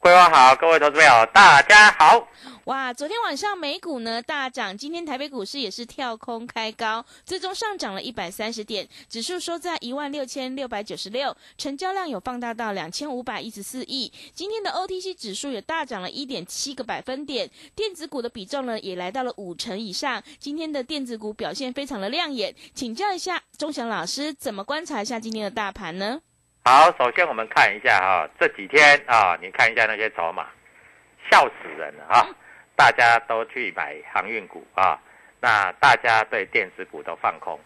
桂花好，各位投资朋友大家好。哇，昨天晚上美股呢大涨，今天台北股市也是跳空开高，最终上涨了一百三十点，指数收在一万六千六百九十六，成交量有放大到两千五百一十四亿。今天的 OTC 指数也大涨了一点七个百分点，电子股的比重呢也来到了五成以上。今天的电子股表现非常的亮眼，请教一下钟祥老师，怎么观察一下今天的大盘呢？好，首先我们看一下哈，这几天啊，你看一下那些筹码，笑死人了啊！大家都去买航运股啊，那大家对电子股都放空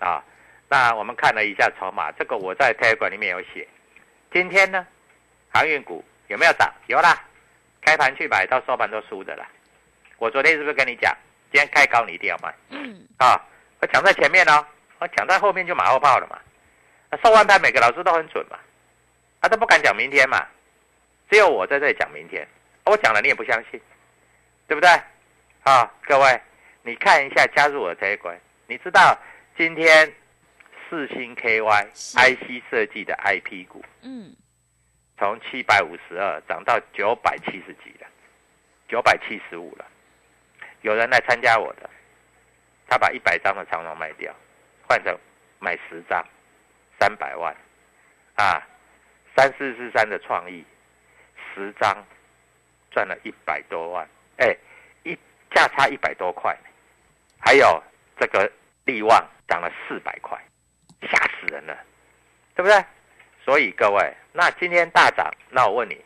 啊。那我们看了一下筹码，这个我在 Telegram 里面有写。今天呢，航运股有没有涨？有啦，开盘去买到收盘都输的啦。我昨天是不是跟你讲，今天开高你一定要买？嗯，啊，我讲在前面哦，我讲在后面就马后炮了嘛。收完盘每个老师都很准嘛，他都不敢讲明天嘛，只有我在这里讲明天，我讲了你也不相信，对不对？啊，各位，你看一下加入我的这一关，你知道今天四星 KY IC 设计的 IP 股，嗯，从七百五十二涨到九百七十几了，九百七十五了，有人来参加我的，他把一百张的长龙卖掉，换成买十张。三百万，啊，三四四三的创意，十张赚了一百多万，哎，一价差一百多块，还有这个利旺涨了四百块，吓死人了，对不对？所以各位，那今天大涨，那我问你，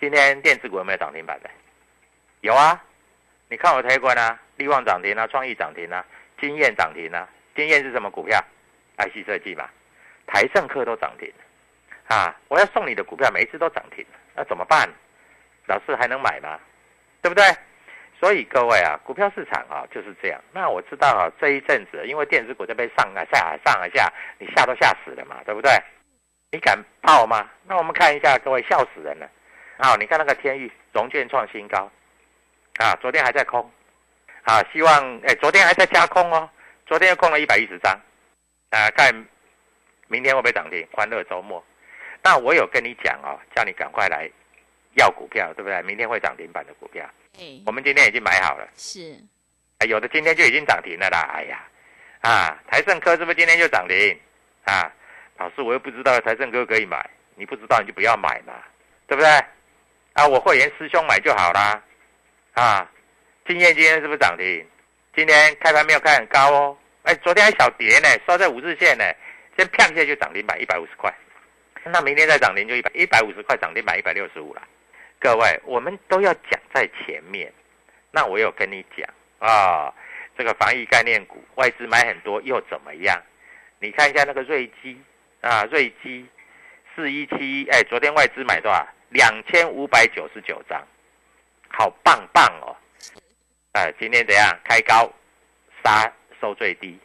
今天电子股有没有涨停板的？有啊，你看我推过呢，利旺涨停啊，创意涨停啊，金燕涨停啊，金燕是什么股票？IC 设计嘛。台盛科都涨停，啊！我要送你的股票每一次都涨停，那怎么办？老师还能买吗？对不对？所以各位啊，股票市场啊就是这样。那我知道啊，这一阵子因为电子股在被上啊下啊上啊下，你吓都吓死了嘛，对不对？你敢报吗？那我们看一下，各位笑死人了。啊，你看那个天域融券创新高，啊，昨天还在空，啊，希望哎，昨天还在加空哦，昨天又空了一百一十张，啊，看。明天会不会涨停？欢乐周末，那我有跟你讲哦，叫你赶快来要股票，对不对？明天会涨停板的股票，我们今天已经买好了。是，有的今天就已经涨停了啦。哎呀，啊，台盛科是不是今天就涨停？啊，老师我又不知道台盛科可以买，你不知道你就不要买嘛，对不对？啊，我会员师兄买就好啦。啊，今天今天是不是涨停？今天开盘没有开很高哦，哎，昨天还小跌呢，收在五日线呢。先啪一下就涨停板一百五十块，那明天再涨停就一百一百五十块涨停板一百六十五了。各位，我们都要讲在前面。那我有跟你讲啊，这个防疫概念股外资买很多又怎么样？你看一下那个瑞基啊，瑞基四一七一，哎，昨天外资买多少？两千五百九十九张，好棒棒哦！哎，今天怎样？开高杀收最低，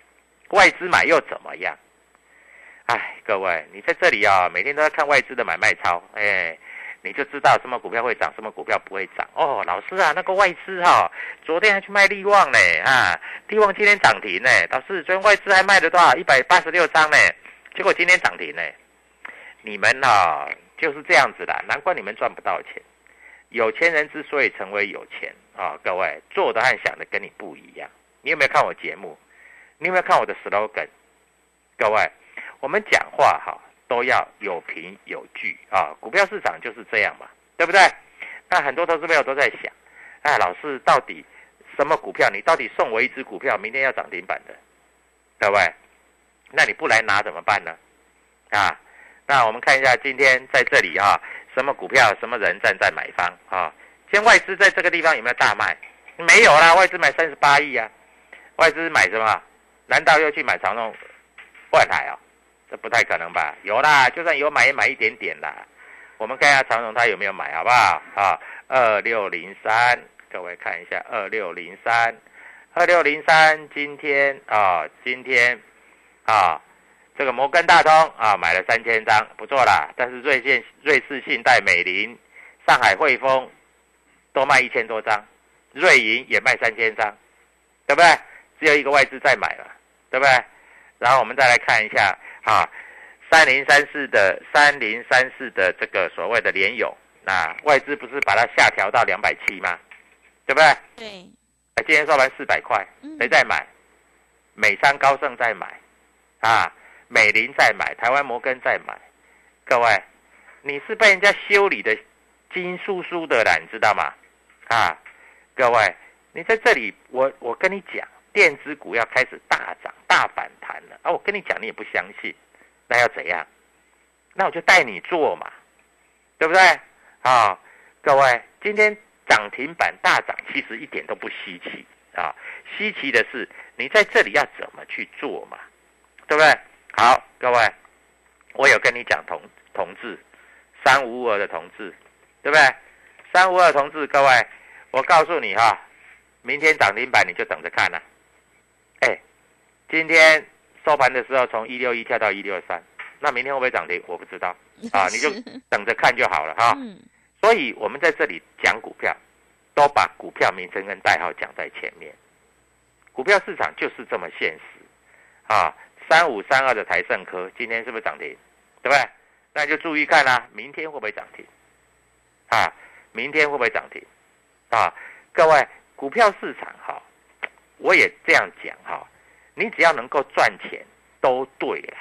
外资买又怎么样？哎，各位，你在这里啊，每天都在看外资的买卖超，哎，你就知道什么股票会涨，什么股票不会涨哦。老师啊，那个外资哈，昨天还去卖利旺呢，啊，利旺今天涨停呢。老师，昨天外资还卖了多少？一百八十六张呢，结果今天涨停呢。你们啊，就是这样子的，难怪你们赚不到钱。有钱人之所以成为有钱啊，各位做的和想的跟你不一样。你有没有看我节目？你有没有看我的 slogan？各位，我们讲话哈都要有凭有据啊。股票市场就是这样嘛，对不对？那很多投资朋友都在想，哎，老师到底什么股票？你到底送我一只股票，明天要涨停板的，各位，那你不来拿怎么办呢？啊，那我们看一下今天在这里啊，什么股票，什么人站在买方啊？今天外资在这个地方有没有大卖？没有啦，外资买三十八亿啊。外资买什么？难道又去买长隆、万海啊？这不太可能吧？有啦，就算有买也买一点点啦。我们看一下长荣，他有没有买，好不好？啊，二六零三，各位看一下二六零三，二六零三，今天啊，今天啊，这个摩根大通啊，买了三千张，不错啦。但是瑞信、瑞士信贷、美林、上海汇丰都卖一千多张，瑞银也卖三千张，对不对？只有一个外资在买了，对不对？然后我们再来看一下啊，三零三四的三零三四的这个所谓的联友，那外资不是把它下调到两百七吗？对不对？对。哎，今天收盘四百块，谁在买？美商高盛在买，啊，美林在买，台湾摩根在买。各位，你是被人家修理的金叔叔的啦，你知道吗？啊，各位，你在这里，我我跟你讲。电子股要开始大涨、大反弹了啊！我跟你讲，你也不相信，那要怎样？那我就带你做嘛，对不对？啊，各位，今天涨停板大涨，其实一点都不稀奇啊！稀奇的是你在这里要怎么去做嘛，对不对？好，各位，我有跟你讲同同志三五二的同志，对不对？三五二同志，各位，我告诉你哈，明天涨停板你就等着看了。今天收盘的时候从一六一跳到一六三，那明天会不会涨停？我不知道啊，你就等着看就好了哈。所以我们在这里讲股票，都把股票名称跟代号讲在前面。股票市场就是这么现实啊！三五三二的台盛科今天是不是涨停？对不对？那就注意看啦，明天会不会涨停？啊，明天会不会涨停？啊，各位，股票市场哈。我也这样讲哈，你只要能够赚钱都对了，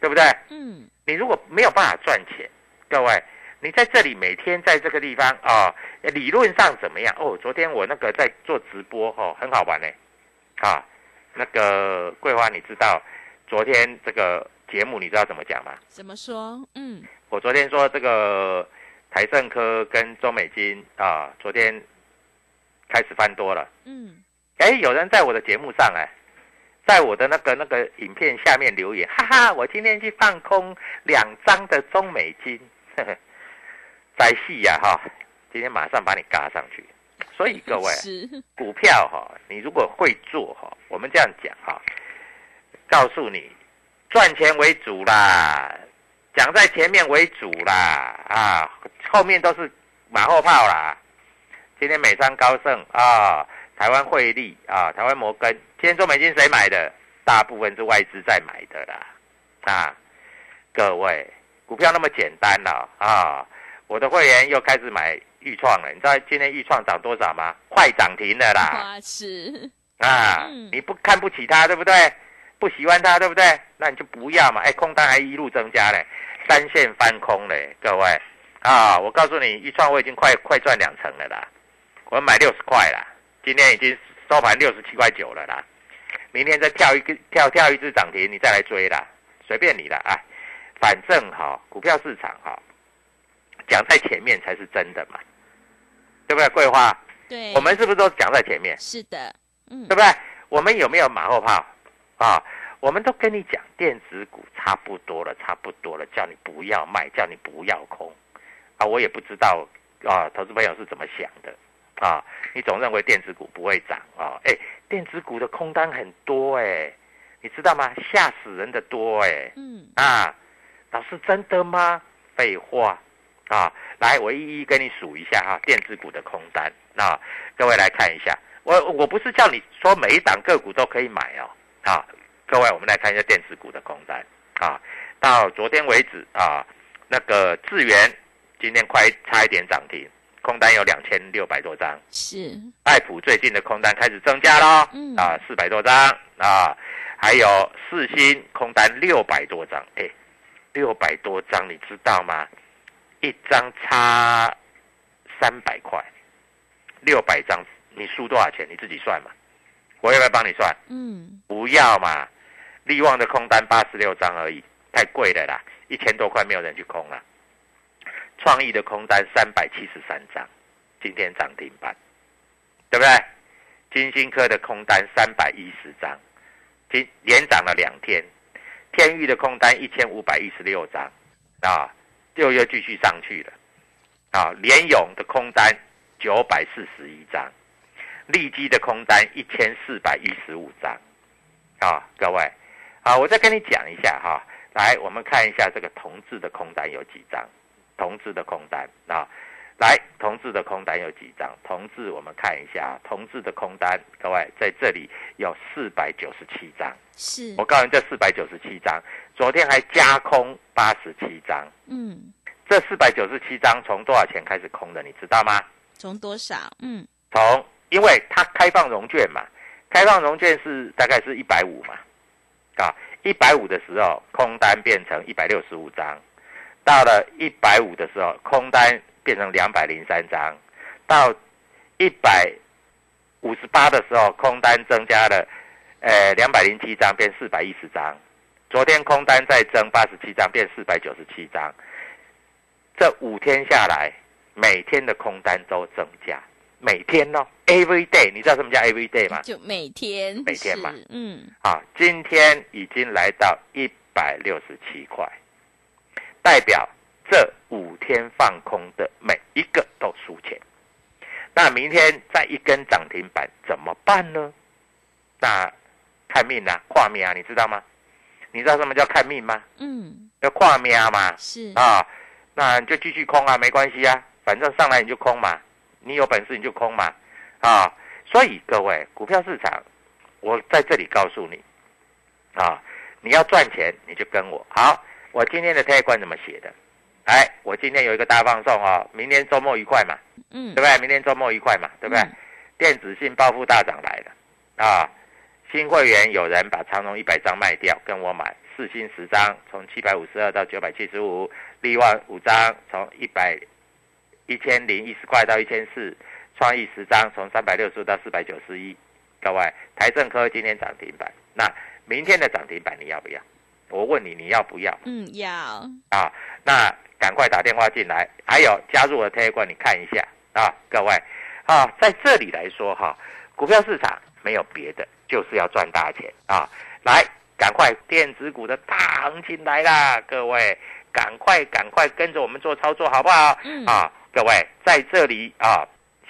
对不对？嗯。你如果没有办法赚钱，各位，你在这里每天在这个地方啊，理论上怎么样？哦，昨天我那个在做直播哦，很好玩呢。啊，那个桂花，你知道昨天这个节目你知道怎么讲吗？怎么说？嗯。我昨天说这个台盛科跟中美金啊，昨天开始翻多了。嗯。哎，有人在我的节目上哎，在我的那个那个影片下面留言，哈哈，我今天去放空两张的中美金，在戏呀哈，今天马上把你嘎上去。所以各位，股票哈，你如果会做哈，我们这样讲哈，告诉你，赚钱为主啦，讲在前面为主啦，啊，后面都是马后炮啦。今天美商高盛啊。台湾汇利啊，台湾摩根，今天中美金谁买的？大部分是外资在买的啦，啊，各位，股票那么简单了啊！我的会员又开始买豫创了，你知道今天豫创涨多少吗？快涨停了啦！是啊，你不看不起它，对不对？不喜欢它，对不对？那你就不要嘛！哎，空单还一路增加嘞，三线翻空嘞，各位啊！我告诉你，豫创我已经快快赚两成了啦，我买六十块啦。今天已经收盘六十七块九了啦，明天再跳一个跳跳一只涨停，你再来追啦，随便你了啊，反正哈，股票市场哈，讲在前面才是真的嘛，对不对？桂花，对，我们是不是都讲在前面？是的，嗯，对不对？我们有没有马后炮啊？我们都跟你讲，电子股差不多了，差不多了，叫你不要卖，叫你不要空啊！我也不知道啊，投资朋友是怎么想的。啊，你总认为电子股不会涨啊？哎，电子股的空单很多哎，你知道吗？吓死人的多哎。嗯。啊，老师真的吗？废话。啊，来，我一一跟你数一下哈，电子股的空单。那各位来看一下，我我不是叫你说每一档个股都可以买哦。啊，各位，我们来看一下电子股的空单。啊，到昨天为止啊，那个智源今天快差一点涨停。空单有两千六百多张，是，爱普最近的空单开始增加喽，嗯啊，四百多张啊，还有四星空单六百多张，哎，六百多张，你知道吗？一张差三百块，六百张，你输多少钱？你自己算嘛。我要不要帮你算？嗯，不要嘛。利旺的空单八十六张而已，太贵了啦，一千多块没有人去空了。创意的空单三百七十三张，今天涨停板，对不对？金星科的空单三百一十张，今连涨了两天。天域的空单一千五百一十六张，啊，又又继续上去了。啊，联勇的空单九百四十一张，利基的空单一千四百一十五张。啊，各位，啊，我再跟你讲一下哈。来，我们看一下这个同志的空单有几张？同志的空单啊，来，同志的空单有几张？同志，我们看一下，同志的空单，各位在这里有四百九十七张。是我，告诉你，这四百九十七张，昨天还加空八十七张。嗯，这四百九十七张从多少钱开始空的？你知道吗？从多少？嗯，从，因为它开放融券嘛，开放融券是大概是一百五嘛，啊，一百五的时候空单变成一百六十五张，到了一百五的时候空单变成两百零三张，到一百五十八的时候空单增加了，呃，两百零七张变四百一十张，昨天空单再增八十七张变四百九十七张，这五天下来。每天的空单都增加，每天哦，every day，你知道什么叫 every day 吗？就每天，每天嘛，嗯，啊，今天已经来到一百六十七块，代表这五天放空的每一个都输钱。那明天再一根涨停板怎么办呢？那看命啊，跨命啊，你知道吗？你知道什么叫看命吗？嗯，要跨命嘛，是，啊，那你就继续空啊，没关系啊，反正上来你就空嘛，你有本事你就空嘛，啊，所以各位股票市场，我在这里告诉你，啊，你要赚钱你就跟我好，我今天的推关怎么写的？哎，我今天有一个大放送哦，明天周末愉快嘛，嗯对不，对？明天周末愉快嘛，对不对？嗯电子信报复大涨来了啊！新会员有人把长隆一百张卖掉，跟我买四星十张，从七百五十二到九百七十五，力旺五张，从一百一千零一十块到一千四，创意十张，从三百六十到四百九十一。各位，台政科今天涨停板，那明天的涨停板你要不要？我问你，你要不要？嗯，要，啊，那赶快打电话进来，还有加入我的 Telegram，你看一下啊，各位啊，在这里来说哈，股票市场没有别的，就是要赚大钱啊！来，赶快电子股的大行情来啦，各位，赶快赶快跟着我们做操作好不好？嗯啊，各位在这里啊，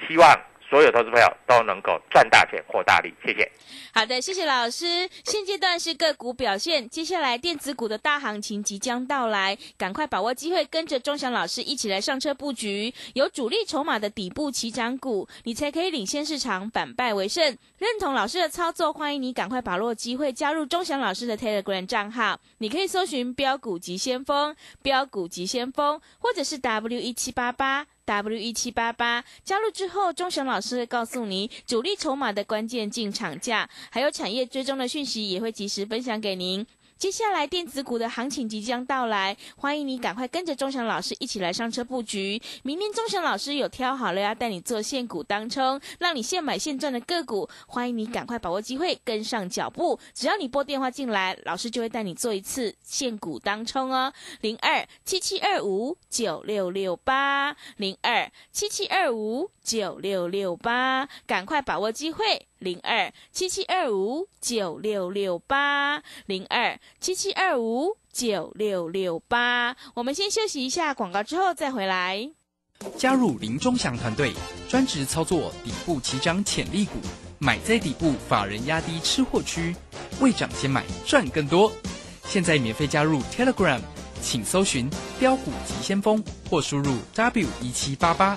希望所有投资朋友都能够赚大钱获大利，谢谢。好的，谢谢老师。现阶段是个股表现，接下来电子股的大行情即将到来，赶快把握机会，跟着钟祥老师一起来上车布局，有主力筹码的底部起涨股，你才可以领先市场，反败为胜。认同老师的操作，欢迎你赶快把握机会，加入钟祥老师的 Telegram 账号，你可以搜寻“标股急先锋”、“标股急先锋”，或者是 W 一七八八。W 一七八八加入之后，钟祥老师会告诉你主力筹码的关键进场价，还有产业追踪的讯息，也会及时分享给您。接下来电子股的行情即将到来，欢迎你赶快跟着钟祥老师一起来上车布局。明天钟祥老师有挑好了要带你做现股当冲，让你现买现赚的个股，欢迎你赶快把握机会跟上脚步。只要你拨电话进来，老师就会带你做一次现股当冲哦。零二七七二五九六六八零二七七二五九六六八，赶快把握机会。零二七七二五九六六八零二七七二五九六六八。我们先休息一下广告，之后再回来。加入林中祥团队，专职操作底部起涨潜力股，买在底部，法人压低吃货区，未涨先买赚更多。现在免费加入 Telegram，请搜寻“标股急先锋”或输入 W 一七八八，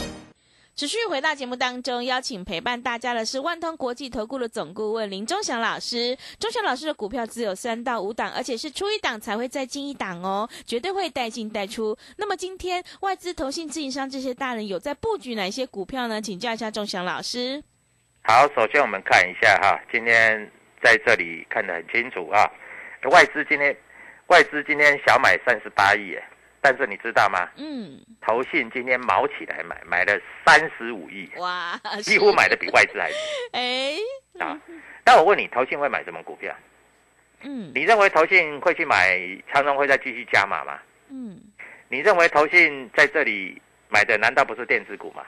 持续回到节目当中，邀请陪伴大家的是万通国际投顾的总顾问林忠祥老师。忠祥老师的股票只有三到五档，而且是出一档才会再进一档哦，绝对会带进带出。那么今天外资、投信、自营商这些大人有在布局哪些股票呢？请教一下忠祥老师。好，首先我们看一下哈，今天在这里看得很清楚啊，外资今天外资今天小买三十八亿，但是你知道吗？嗯，投信今天毛起来买，买了三十五亿，哇，几乎买的比外资还多哎，啊。那我问你，投信会买什么股票？嗯你认为投信会去买长荣会再继续加码吗？嗯，你认为投信在这里买的难道不是电子股吗？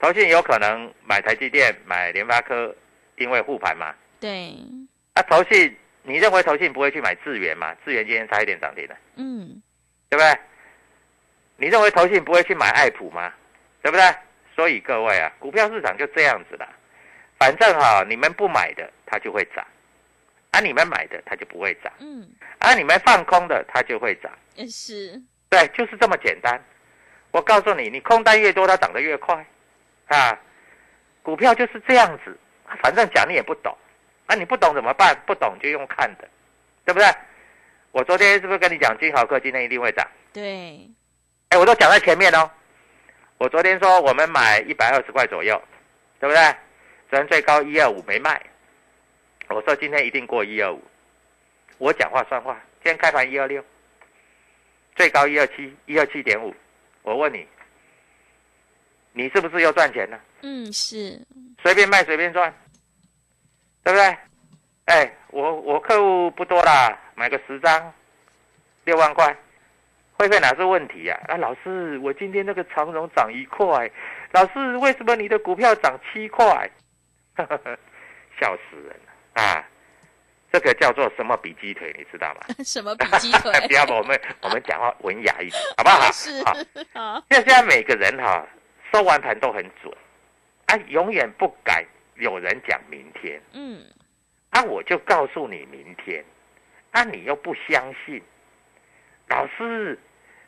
投信有可能买台积电、买联发科，因为护盘嘛。对，啊，投信，你认为投信不会去买智源吗？智源今天差一点涨停了，嗯对不对？你认为投信不会去买爱普吗？对不对？所以各位啊，股票市场就这样子啦。反正哈、你们不买的它就会涨，啊，你们买的它就不会涨，嗯，啊，你们放空的它就会涨。也是，对，就是这么简单。我告诉你，你空单越多，它涨得越快，啊，股票就是这样子。反正讲你也不懂，啊，你不懂怎么办？不懂就用看的，对不对？我昨天是不是跟你讲金豪科今天一定会涨？对，哎，我都讲在前面哦。我昨天说我们买一百二十块左右，对不对？昨天最高一二五没卖，我说今天一定过一二五。我讲话算话，今天开盘一二六，最高一二七，一二七点五。我问你，你是不是又赚钱了？嗯是，随便卖随便赚，对不对？哎，我我客户不多啦，买个十张，六万块，会费哪是问题呀、啊？老师，我今天那个长荣涨一块，老师为什么你的股票涨七块？笑死人了啊！这个叫做什么比鸡腿，你知道吗？什么比鸡腿？不要把我们我们讲话文雅一点，好不好？是好好，现在每个人哈、收完盘都很准，啊，永远不敢有人讲明天，嗯啊，我就告诉你明天，啊，你又不相信，老师，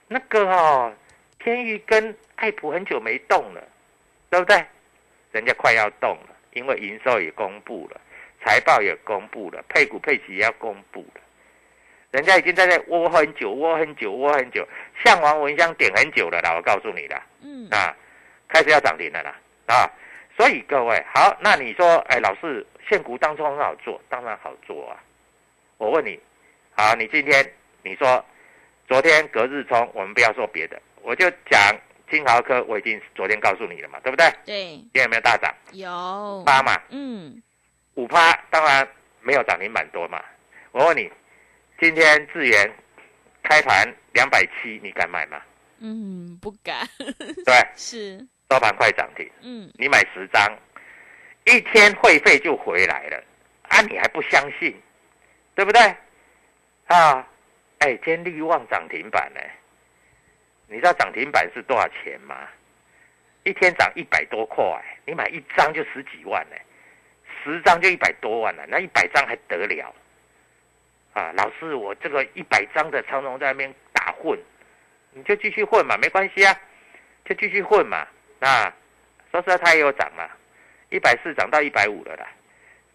那个哦，天宇跟爱普很久没动了，对不对？人家快要动了，因为营收也公布了，财报也公布了，配股配息也要公布了。人家已经在那窝很久，窝很久，窝很久，向王文香点很久了啦，我告诉你啦。嗯啊，开始要涨停了啦啊！所以各位好，那你说，哎，老师，现股当中很好做，当然好做啊。我问你，好，你今天你说昨天隔日冲，我们不要说别的，我就讲金豪科，我已经昨天告诉你了嘛，对不对？对，今天有没有大涨？有八嘛，嗯五趴，当然没有涨停板多嘛。我问你，今天智源开盘两百七，你敢买吗？嗯不敢，对，是收盘快涨停。嗯你买十张，一天会费就回来了，啊，你还不相信，对不对？啊，哎，今天利旺涨停板呢，你知道涨停板是多少钱吗？一天涨一百多块，你买一张就十几万呢，十张就一百多万了，那一百张还得了？啊，老师，我这个一百张的长龙在那边打混，你就继续混嘛，没关系啊，就继续混嘛，啊。说实在，它也有涨嘛，一百四涨到一百五了啦，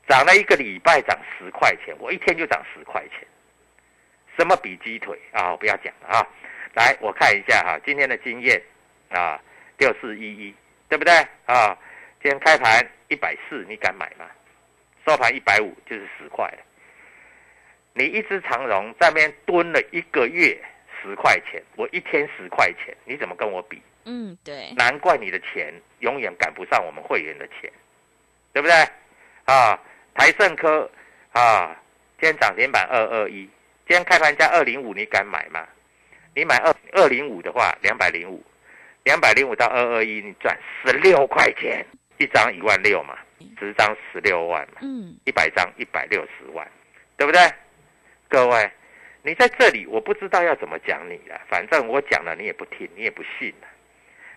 涨了一个礼拜，涨十块钱，我一天就涨十块钱，什么比鸡腿啊？我不要讲了啊！来，我看一下哈、今天的经验啊，六四一一，对不对啊？今天开盘一百四，你敢买吗？收盘一百五，就是十块了。你一只长荣在那边蹲了一个月，十块钱，我一天十块钱，你怎么跟我比？嗯对，难怪你的钱永远赶不上我们会员的钱，对不对？啊，台盛科啊，今天涨停板二二一，今天开盘价二零五，你敢买吗？你买二二零五的话，两百零五，两百零五到二二一，你赚十六块钱，一张一万六嘛，十张十六万嘛，嗯一百张一百六十万，对不对？各位，你在这里，我不知道要怎么讲你了，反正我讲了你也不听，你也不信了。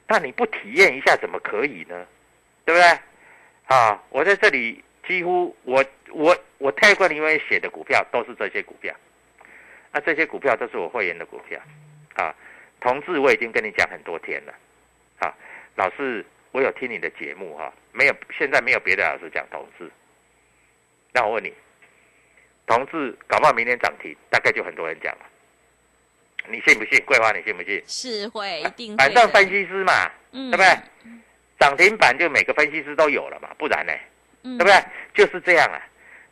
那你不体验一下怎么可以呢？对不对？啊，我在这里几乎我我我泰冠里面写的股票都是这些股票，那这些股票都是我会员的股票，啊，同志我已经跟你讲很多天了，啊，老师，我有听你的节目哈，没有，现在没有别的老师讲同志。那我问你，同志搞不好明天涨停，大概就很多人讲了。你信不信？桂花，你信不信？是会一定会反正分析师嘛，嗯对不对？涨停板就每个分析师都有了嘛，不然呢？嗯对不对？就是这样啊。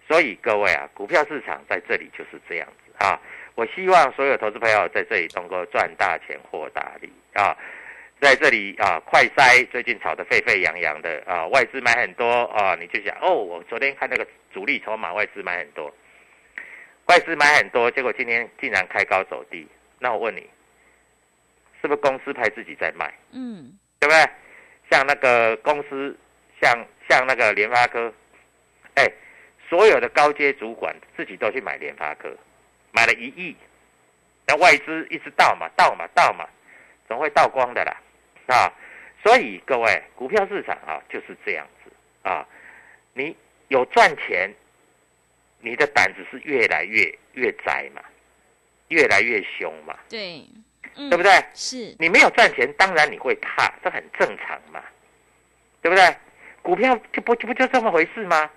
所以各位啊，股票市场在这里就是这样子啊。我希望所有投资朋友在这里能够赚大钱、获大利啊。在这里啊，快筛最近炒得沸沸扬扬的啊，外资买很多啊，你就想哦，我昨天看那个主力筹码，外资买很多，外资买很多，结果今天竟然开高走低。那我问你，是不是公司派自己在卖？嗯对不对？像那个公司，像像那个联发科，哎，所有的高阶主管自己都去买联发科，买了一亿，那外资一直倒嘛倒嘛倒嘛，总会倒光的啦，啊！所以各位，股票市场啊就是这样子啊，你有赚钱，你的胆子是越来越越窄嘛，越来越凶嘛，对，对不对？是你没有赚钱，当然你会怕，这很正常嘛，对不对？股票就不就不就这么回事吗？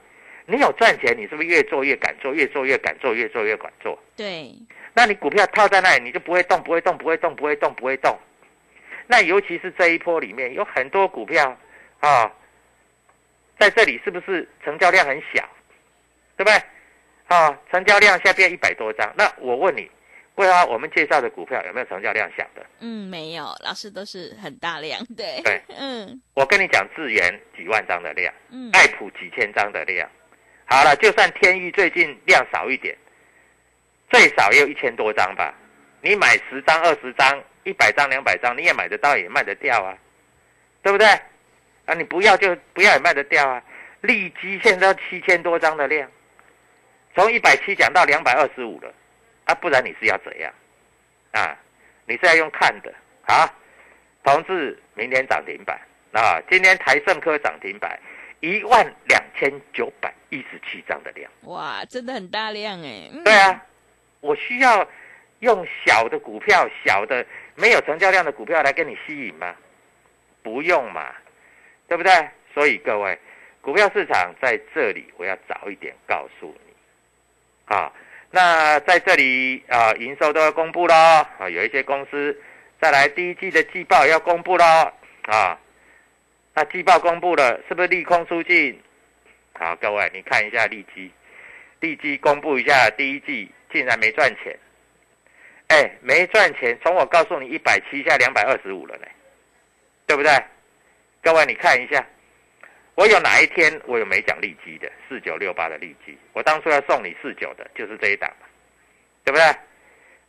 你有赚钱，你是不是越做越敢做，越做越敢做，越做越敢做？对，那你股票套在那里，你就不会动，不会动，不会动，不会动，不会动。那尤其是这一波里面有很多股票啊，在这里是不是成交量很小，对不对？啊，成交量下边一百多张。那我问你，桂花，我们介绍的股票有没有成交量小的？嗯，没有，老师都是很大量，对，对，嗯我跟你讲，智源几万张的量，嗯，爱普几千张的量。好了，就算天域最近量少一点，最少也有一千多张吧。你买十张、二十张、一百张、两百张，你也买得到，也卖得掉啊，对不对？啊，你不要就不要，也卖得掉啊。利基现在七千多张的量，从一百七讲到两百二十五了，啊，不然你是要怎样？啊，你是要用看的啊？同志，明天涨停板啊！今天台盛科涨停板，一万两千九百一十七张的量。哇，真的很大量哎，嗯对，啊，我需要用小的股票、小的没有成交量的股票来跟你吸引吗？不用嘛，对不对？所以各位，股票市场在这里，我要早一点告诉你啊。那在这里啊，营收都要公布喽啊，有一些公司再来第一季的季报要公布喽啊。那季报公布了，是不是利空出尽？好，各位你看一下利基，利基公布一下第一季竟然没赚钱，哎，没赚钱，从我告诉你一百七下两百二十五了呢，对不对？各位你看一下，我有哪一天我有没讲利基的四九六八的利基？我当初要送你四九的，就是这一档嘛，对不对？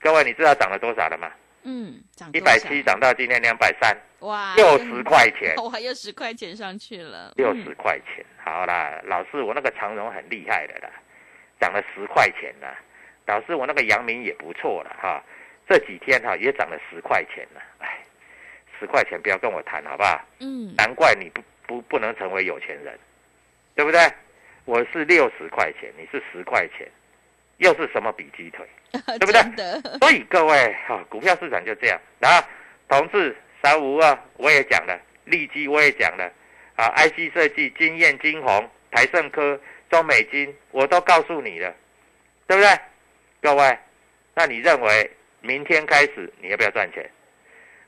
各位你知道涨了多少了吗？嗯，涨一百七涨到今天两百三，哇，六十块钱，哇，又十块钱上去了，六嗯十块钱。好啦，老师，我那个长荣很厉害的啦，涨了十块钱啦。老师，我那个阳明也不错了哈，这几天哈也涨了十块钱了。哎，十块钱不要跟我谈好不好？嗯，难怪你不不不能成为有钱人，对不对？我是六十块钱，你是十块钱，又是什么比鸡腿？对不对，所以各位哈、股票市场就这样。然后，同志三五二我也讲了，利基我也讲了，啊，IC 设计、金燕、金红、台盛科、中美金，我都告诉你了，对不对？各位，那你认为明天开始你要不要赚钱？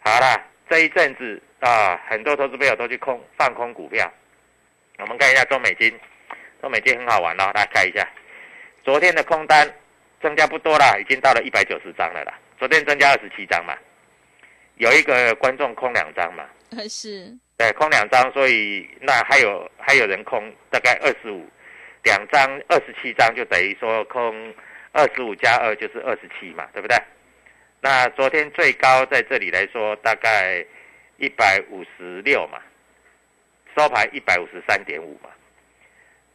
好啦，这一阵子啊，很多投资朋友都去空放空股票。我们看一下中美金，中美金很好玩哦，大家看一下，昨天的空单增加不多啦，已经到了一百九十张了啦。昨天增加二十七张嘛，有一个观众空两张嘛，是，对，空两张，所以那还有还有人空大概二十五，两张二十七张就等于说空二十五加二就是二十七嘛，对不对？那昨天最高在这里来说大概一百五十六嘛，收盘一百五十三点五嘛，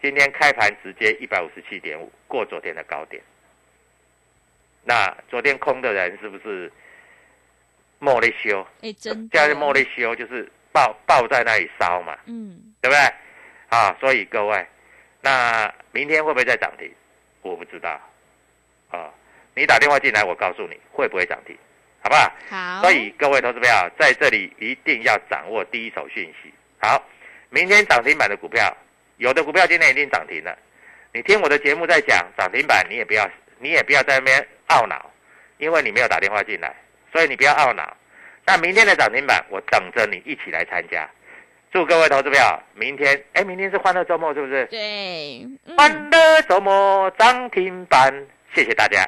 今天开盘直接一百五十七点五，过昨天的高点。那昨天空的人是不是莫雷修？哎，真的，叫做莫雷修，就是抱抱在那里烧嘛，嗯，对不对？啊，所以各位，那明天会不会再涨停？我不知道。啊，你打电话进来，我告诉你会不会涨停。好不好？好，所以各位投资票在这里一定要掌握第一手讯息。好，明天涨停板的股票，有的股票今天已经涨停了。你听我的节目在讲涨停板，你也不要，你也不要在那边懊恼，因为你没有打电话进来，所以你不要懊恼。那明天的涨停板，我等着你一起来参加。祝各位投资票，明天，哎，明天是欢乐周末，是不是？对，嗯欢乐周末涨停板，谢谢大家。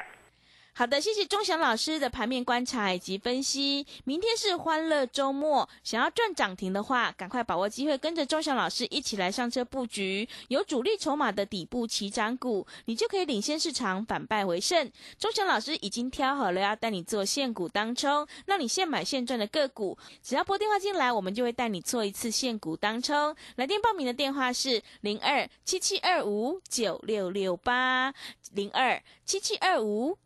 好的，谢谢钟祥老师的盘面观察以及分析。明天是欢乐周末，想要赚涨停的话，赶快把握机会，跟着钟祥老师一起来上车布局有主力筹码的底部起涨股，你就可以领先市场，反败为胜。钟祥老师已经挑好了要带你做现股当冲，让你现买现赚的个股。只要拨电话进来，我们就会带你做一次现股当冲。来电报名的电话是零二七七二五九六六八零二七七二五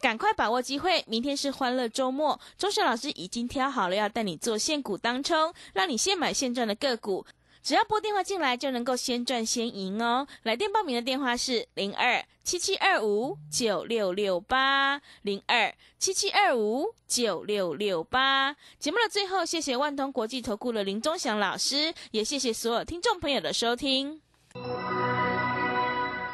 赶快把握机会！明天是欢乐周末，钟祥老师已经挑好了要带你做现股当冲，让你现买现赚的个股。只要拨电话进来，就能够先赚先赢哦。来电报名的电话是零二七七二五九六六八零二七七二五九六六八。节目的最后，谢谢万通国际投顾的林钟祥老师，也谢谢所有听众朋友的收听。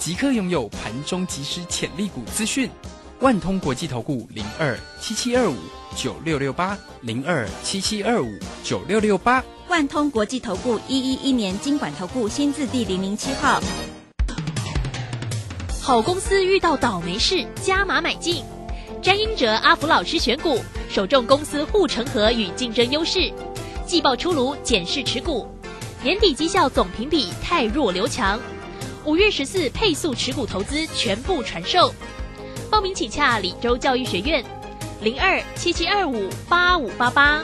即刻拥有盘中即时潜力股资讯。万通国际投顾零二七七二五九六六八零二七七二五九六六八。万通国际投顾一一一年经管投顾新字第零零七号。好公司遇到倒霉事，加码买进。詹英哲、阿福老师选股，首重公司护城河与竞争优势。季报出炉，检视持股。年底绩效总评比太弱留强。五月十四配速持股投资全部传授。报名请洽李州教育学院，零二七七二五八五八八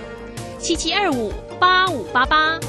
七七二五八五八八。